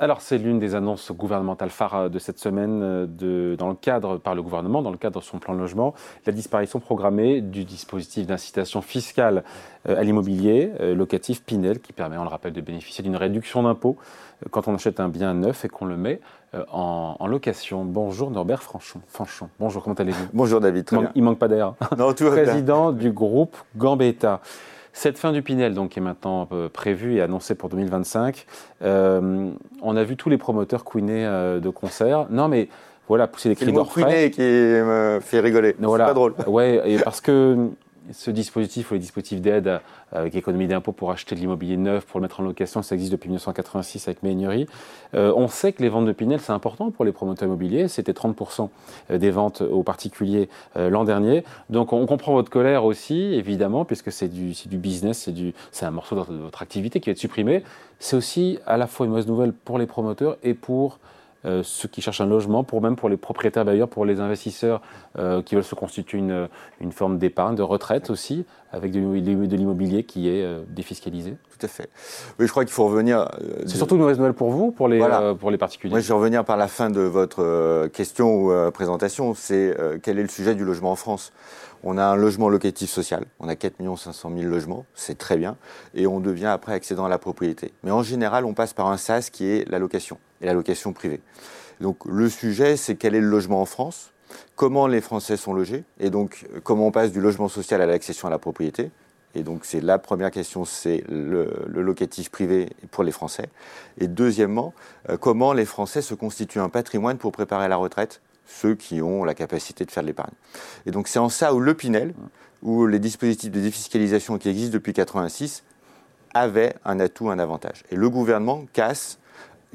Alors, c'est l'une des annonces gouvernementales phares de cette semaine, euh, de, dans le cadre, par le gouvernement, dans le cadre de son plan de logement, la disparition programmée du dispositif d'incitation fiscale euh, à l'immobilier euh, locatif Pinel, qui permet, on le rappelle, de bénéficier d'une réduction d'impôt quand on achète un bien neuf et qu'on le met en, location. Bonjour Norbert Franchon. Franchon. Bonjour, comment allez-vous? Bonjour David, très il, bien. il manque pas d'air. Non, tout va Président du groupe Gambetta. Cette fin du Pinel, donc, qui est maintenant euh, prévue et annoncée pour 2025, euh, on a vu tous les promoteurs couiner euh, de concert. Non, mais voilà, pousser des cris d'orfraie. qui me fait rigoler. C'est pas drôle. Ouais, et parce que ce dispositif ou les dispositifs d'aide avec économie d'impôt pour acheter de l'immobilier neuf, pour le mettre en location, ça existe depuis 1986 avec Ménurie. Euh, on sait que les ventes de Pinel, c'est important pour les promoteurs immobiliers. C'était 30% des ventes aux particuliers euh, l'an dernier. Donc on comprend votre colère aussi, évidemment, puisque c'est du business, c'est un morceau de votre activité qui va être supprimé. C'est aussi à la fois une mauvaise nouvelle pour les promoteurs et pour euh, ceux qui cherchent un logement, pour même pour les propriétaires bailleurs, pour les investisseurs euh, qui veulent se constituer une, une forme d'épargne, de retraite aussi, avec de, de l'immobilier qui est euh, défiscalisé. Tout à fait. Oui, je crois qu'il faut revenir. C'est surtout une mauvaise nouvelle pour vous, pour les, pour les particuliers? Moi, je vais revenir par la fin de votre question ou présentation. C'est quel est le sujet du logement en France? On a un logement locatif social, on a 4 500 000 logements, c'est très bien, et on devient après accédant à la propriété. Mais en général, on passe par un SAS qui est la location, et la location privée. Donc le sujet, c'est quel est le logement en France, comment les Français sont logés, et donc comment on passe du logement social à l'accession à la propriété? Et donc c'est la première question, c'est le, locatif privé pour les Français. Et deuxièmement, euh, comment les Français se constituent un patrimoine pour préparer la retraite? Ceux qui ont la capacité de faire de l'épargne. Et donc c'est en ça où le Pinel, où les dispositifs de défiscalisation qui existent depuis 1986 avaient un atout, un avantage. Et le gouvernement casse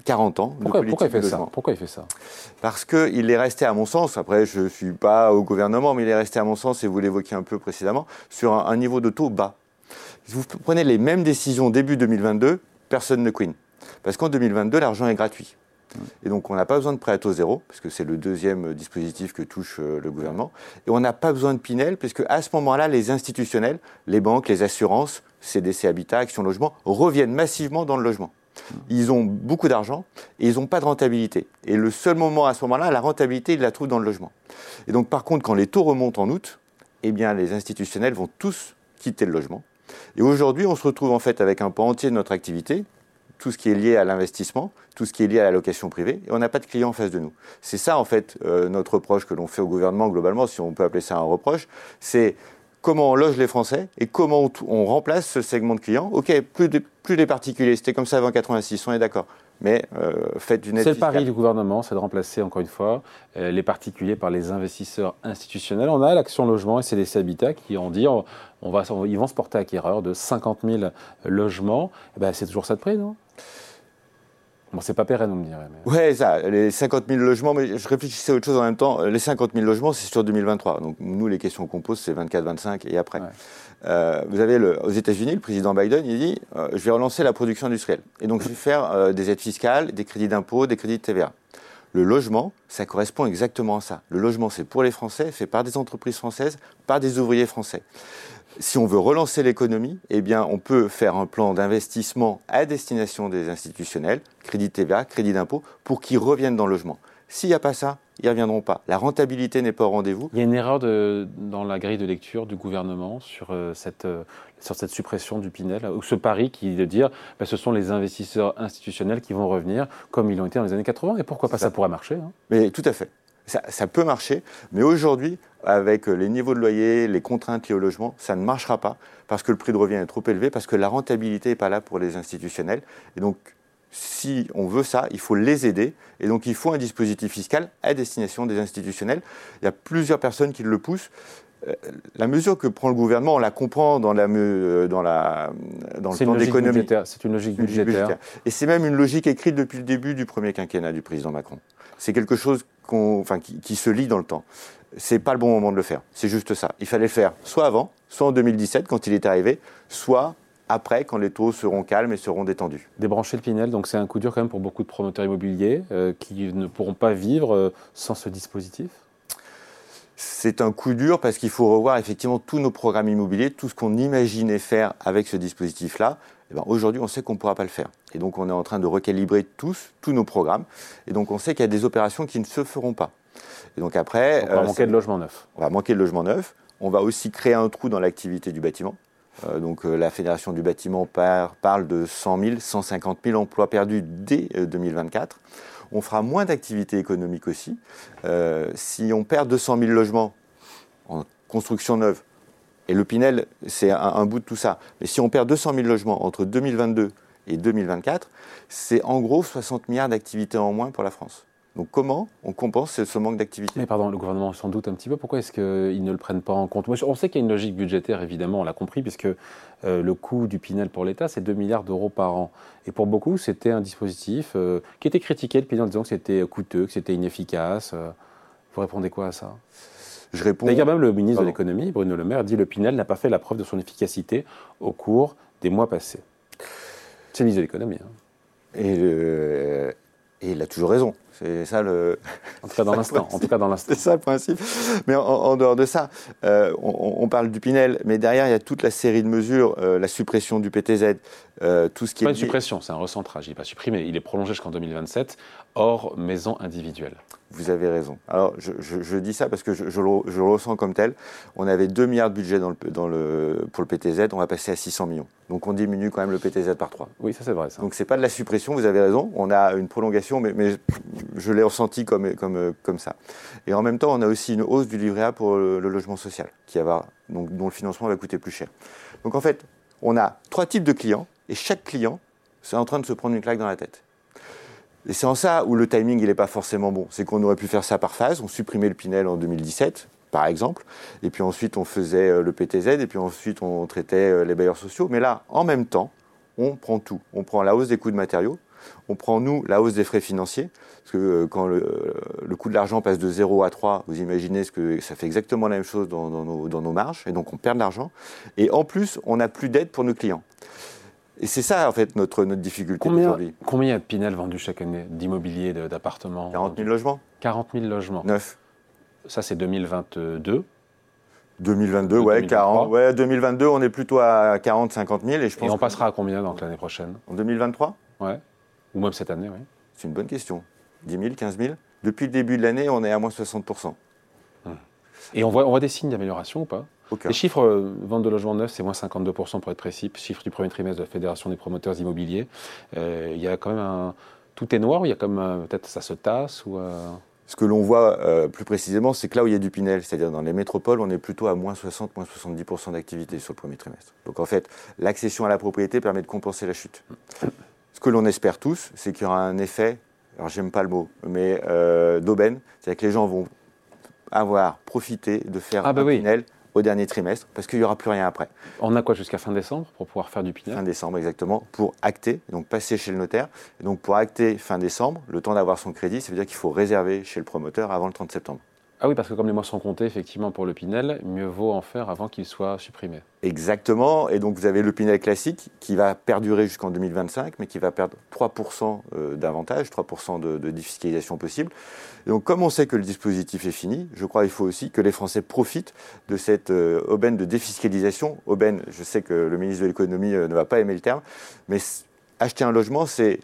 40 ans pourquoi, de pourquoi il fait ça Pourquoi il fait ça Parce qu'il est resté, à mon sens, après je ne suis pas au gouvernement, mais il est resté, à mon sens, et vous l'évoquiez un peu précédemment, sur un, un, niveau de taux bas. Si vous prenez les mêmes décisions début 2022, personne ne queen. Parce qu'en 2022, l'argent est gratuit. Et donc, on n'a pas besoin de prêt à taux zéro, parce que c'est le deuxième dispositif que touche euh, le gouvernement. Et on n'a pas besoin de Pinel, puisque à ce moment-là, les institutionnels, les banques, les assurances, CDC Habitat, Action Logement, reviennent massivement dans le logement. Ils ont beaucoup d'argent et ils n'ont pas de rentabilité. Et le seul moment à ce moment-là, la rentabilité, ils la trouvent dans le logement. Et donc, par contre, quand les taux remontent en août, eh bien, les institutionnels vont tous quitter le logement. Et aujourd'hui, on se retrouve en fait avec un pan entier de notre activité tout ce qui est lié à l'investissement, tout ce qui est lié à la location privée, et on n'a pas de clients en face de nous. C'est ça, en fait, euh, notre reproche que l'on fait au gouvernement globalement, si on peut appeler ça un reproche, c'est comment on loge les Français et comment on, remplace ce segment de clients. Ok, plus, plus des particuliers, c'était comme ça avant 86, on est d'accord mais euh, faites. C'est le pari du gouvernement, c'est de remplacer encore une fois euh, les particuliers par les investisseurs institutionnels. On a l'Action Logement et CDC Habitat qui ont dit on, va, ils vont se porter acquéreurs de 50 000 logements. Eh ben, c'est toujours ça de prix, non? Bon, c'est pas pérenne, on me dirait. Mais... Ouais, ça, les 50 000 logements, mais je réfléchissais à autre chose en même temps. Les 50 000 logements, c'est sur 2023. Donc, nous, les questions qu'on pose, c'est 24, 25 et après. Euh, vous avez le, aux États-Unis, le président Biden, il dit euh, Je vais relancer la production industrielle. Et donc, je vais faire euh, des aides fiscales, des crédits d'impôt, des crédits de TVA. Le logement, ça correspond exactement à ça. Le logement, c'est pour les Français, fait par des entreprises françaises, par des ouvriers français si on veut relancer l'économie, eh bien, on peut faire un plan d'investissement à destination des institutionnels, crédit TVA, crédit d'impôt, pour qu'ils reviennent dans le logement. S'il n'y a pas ça, ils ne reviendront pas. La rentabilité n'est pas au rendez-vous. Il y a une erreur dans la grille de lecture du gouvernement sur, euh, cette, euh, sur cette suppression du Pinel, ou ce pari qui est de dire que bah, ce sont les investisseurs institutionnels qui vont revenir comme ils l'ont été dans les années 80. Et pourquoi pas ça, pourrait marcher hein Mais tout à fait. Ça, peut marcher, mais aujourd'hui, avec les niveaux de loyer, les contraintes liées au logement, ça ne marchera pas parce que le prix de revient est trop élevé, parce que la rentabilité n'est pas là pour les institutionnels. Et donc, si on veut ça, il faut les aider. Et donc, il faut un dispositif fiscal à destination des institutionnels. Il y a plusieurs personnes qui le poussent. Euh, la mesure que prend le gouvernement, on la comprend dans, la, euh, dans, la, dans le plan d'économie. C'est une logique budgétaire. Et c'est même une logique écrite depuis le début du premier quinquennat du président Macron. C'est quelque chose enfin, qui, se lit dans le temps. C'est pas le bon moment de le faire. C'est juste ça. Il fallait le faire soit avant, soit en 2017 quand il est arrivé, soit après, quand les taux seront calmes et seront détendus. Débrancher le Pinel, donc c'est un coup dur quand même pour beaucoup de promoteurs immobiliers euh, qui ne pourront pas vivre euh, sans ce dispositif? C'est un coup dur parce qu'il faut revoir effectivement tous nos programmes immobiliers, tout ce qu'on imaginait faire avec ce dispositif-là. Eh ben, aujourd'hui, on sait qu'on ne pourra pas le faire. Et donc, on est en train de recalibrer tous, tous nos programmes. Et donc, on sait qu'il y a des opérations qui ne se feront pas. Et donc, après. on va manquer de logements neufs. On va manquer de logements neufs. On va aussi créer un trou dans l'activité du bâtiment. Euh, donc euh, la Fédération du bâtiment parle de 100 000, 150 000 emplois perdus dès 2024. Euh, on fera moins d'activités économiques aussi. si on perd 200 000 logements en construction neuve, et le Pinel, c'est un, bout de tout ça, mais si on perd 200 000 logements entre 2022 et 2024, c'est en gros 60 milliards d'activités en moins pour la France. Donc comment on compense ce manque d'activité? Mais pardon, le gouvernement s'en doute un petit peu. Pourquoi est-ce qu'ils ne le prennent pas en compte? On sait qu'il y a une logique budgétaire, évidemment, on l'a compris, puisque euh, le coût du Pinel pour l'État, c'est 2 milliards d'euros par an. Et pour beaucoup, c'était un dispositif euh, qui était critiqué, le Pinel, en disant que c'était coûteux, que c'était inefficace. Euh, vous répondez quoi à ça? Je réponds. D'ailleurs, même le ministre de l'économie, Bruno Le Maire, dit que le Pinel n'a pas fait la preuve de son efficacité au cours des mois passés. C'est le ministre de l'économie. Hein. Et, et il a toujours raison. C'est ça le. En tout cas dans l'instant. En tout cas dans l'instant. C'est ça le principe. Mais en, dehors de ça, euh, on, parle du Pinel, mais derrière il y a toute la série de mesures, euh, la suppression du PTZ, euh, tout ce qui est. Pas une suppression, c'est un recentrage. Il n'est pas supprimé. Il est prolongé jusqu'en 2027, hors maison individuelle. Vous avez raison. Alors je, dis ça parce que je, le, ressens comme tel. On avait 2 milliards de budget dans le, pour le PTZ, on va passer à 600 millions. Donc on diminue quand même le PTZ par 3. Oui, ça c'est vrai. Ça. Donc c'est pas de la suppression, vous avez raison. On a une prolongation, mais, mais je l'ai ressenti comme, comme, comme ça. Et en même temps, on a aussi une hausse du livret A pour le, logement social, qui va, donc, dont le financement va coûter plus cher. Donc en fait, on a trois types de clients, et chaque client, c'est en train de se prendre une claque dans la tête. Et c'est en ça où le timing, il n'est pas forcément bon. C'est qu'on aurait pu faire ça par phase. On supprimait le Pinel en 2017, par exemple. Et puis ensuite, on faisait euh, le PTZ. Et puis ensuite, on traitait euh, les bailleurs sociaux. Mais là, en même temps, on prend tout. On prend la hausse des coûts de matériaux, on prend, nous, la hausse des frais financiers, parce que euh, quand le, coût de l'argent passe de 0 à 3, vous imaginez ce que ça fait exactement la même chose dans, nos, marges, et donc on perd de l'argent. Et en plus, on n'a plus d'aide pour nos clients. Et c'est ça, en fait, notre, notre difficulté aujourd'hui. Combien a de Pinel vendus chaque année d'immobilier, d'appartements 40 000 logements. 40 000 logements. Neuf. Ça, c'est 2022. 2022, ouais, 40. Ouais, 2022, on est plutôt à 40, 50 000. Et, je pense et on passera à combien donc l'année prochaine? En 2023 Ouais. Ou même cette année, oui. C'est une bonne question. 10 000, 15 000 Depuis le début de l'année, on est à moins 60% Et on voit, on voit des signes d'amélioration ou pas? Les chiffres euh, vente de logements neufs, c'est moins 52 pour être précis. Chiffre du premier trimestre de la Fédération des promoteurs immobiliers. Euh, il y a quand même un. Tout est noir ou il y a comme euh, peut-être ça se tasse ou Ce que l'on voit plus précisément, c'est que là où il y a du Pinel, c'est-à-dire dans les métropoles, on est plutôt à moins 60, moins 70% d'activité sur le premier trimestre. Donc en fait, l'accession à la propriété permet de compenser la chute. Ce que l'on espère tous, c'est qu'il y aura un effet, alors j'aime pas le mot, mais euh, d'aubaine, c'est-à-dire que les gens vont avoir profité de faire ah bah un Pinel au dernier trimestre, parce qu'il n'y aura plus rien après. On a quoi jusqu'à fin décembre pour pouvoir faire du Pinel Fin décembre, exactement, pour acter, donc passer chez le notaire. Et donc pour acter fin décembre, le temps d'avoir son crédit, ça veut dire qu'il faut réserver chez le promoteur avant le 30 septembre. Ah oui, parce que comme les mois sont comptés, effectivement, pour le Pinel, mieux vaut en faire avant qu'il soit supprimé. Exactement. Et donc, vous avez le Pinel classique qui va perdurer jusqu'en 2025, mais qui va perdre 3% euh, d'avantage, 3% de, défiscalisation possible. Donc, comme on sait que le dispositif est fini, je crois qu'il faut aussi que les Français profitent de cette euh, aubaine de défiscalisation. Aubaine, je sais que le ministre de l'économie euh, ne va pas aimer le terme, mais acheter un logement, c'est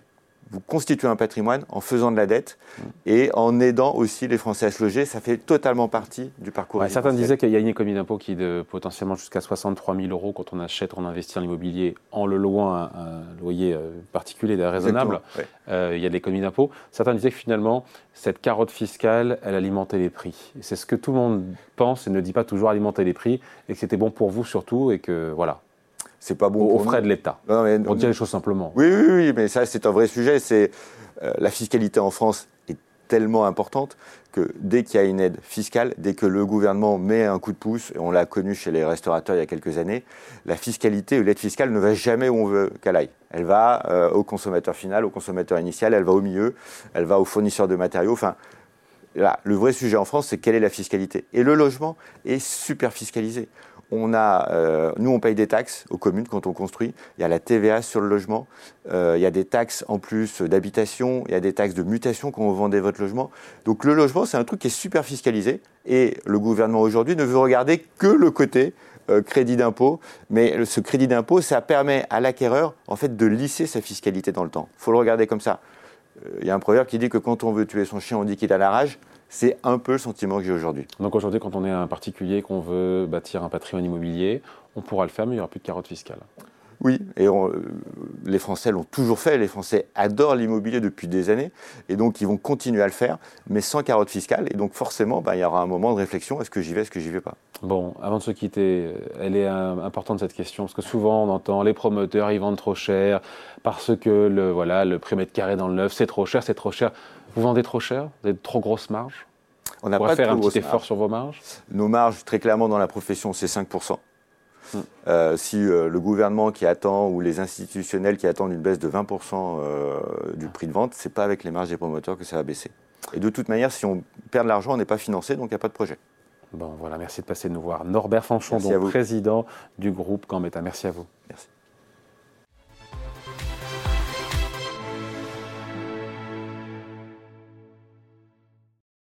vous constituez un patrimoine en faisant de la dette et en aidant aussi les Français à se loger. Ça fait totalement partie du parcours. certains disaient qu'il y a une économie d'impôt qui est de potentiellement jusqu'à 63 000 euros quand on achète, on investit en immobilier en le louant un, loyer euh, particulier raisonnable. Euh, il y a de l'économie d'impôt. Certains disaient que finalement, cette carotte fiscale, elle alimentait les prix. C'est ce que tout le monde pense et ne dit pas toujours alimenter les prix et que c'était bon pour vous surtout et que voilà c'est pas bon au, frais de l'État. On dit les choses simplement. Oui, oui, oui, mais ça c'est un vrai sujet. C'est euh, la fiscalité en France est tellement importante que dès qu'il y a une aide fiscale, dès que le gouvernement met un coup de pouce, et on l'a connu chez les restaurateurs il y a quelques années, la fiscalité ou l'aide fiscale ne va jamais où on veut qu'elle aille. Elle va euh, au consommateur final, au consommateur initial, elle va au milieu, elle va au fournisseur de matériaux. Enfin, là, le vrai sujet en France, c'est quelle est la fiscalité. Et le logement est super fiscalisé on a, euh, nous, on paye des taxes aux communes quand on construit. Il y a la TVA sur le logement. Euh, il y a des taxes en plus d'habitation. Il y a des taxes de mutation quand vous vendez votre logement. Donc le logement, c'est un truc qui est super fiscalisé. Et le gouvernement aujourd'hui ne veut regarder que le côté euh, crédit d'impôt. Mais ce crédit d'impôt, ça permet à l'acquéreur, en fait, de lisser sa fiscalité dans le temps. Il faut le regarder comme ça. Il y a un proverbe qui dit que quand on veut tuer son chien, on dit qu'il a la rage. C'est un peu le sentiment que j'ai aujourd'hui. Donc aujourd'hui, quand on est un particulier, qu'on veut bâtir un patrimoine immobilier, on pourra le faire, mais il n'y aura plus de carotte fiscale. Oui, et euh, les Français l'ont toujours fait. Les Français adorent l'immobilier depuis des années, et donc ils vont continuer à le faire, mais sans carotte fiscale. Et donc forcément, bah, il y aura un moment de réflexion est-ce que j'y vais, est-ce que j'y vais pas? Bon, avant de se quitter, euh, elle est euh, importante cette question parce que souvent on entend les promoteurs ils vendent trop cher parce que le voilà le prix mètre carré dans le neuf c'est trop cher, c'est trop cher. Vous vendez trop cher? Vous avez trop grosse marge? On n'a pas faire un petit effort sur vos marges? Nos marges, très clairement, dans la profession, c'est 5%. Euh, si euh, le gouvernement qui attend ou les institutionnels qui attendent une baisse de 20% euh, du prix de vente, c'est pas avec les marges des promoteurs que ça va baisser. Et de toute manière, si on perd de l'argent, on n'est pas financé, donc il n'y a pas de projet. Bon, voilà, merci de passer nous voir. Norbert Fanchon, donc président du groupe Gambetta. Merci à vous. Merci.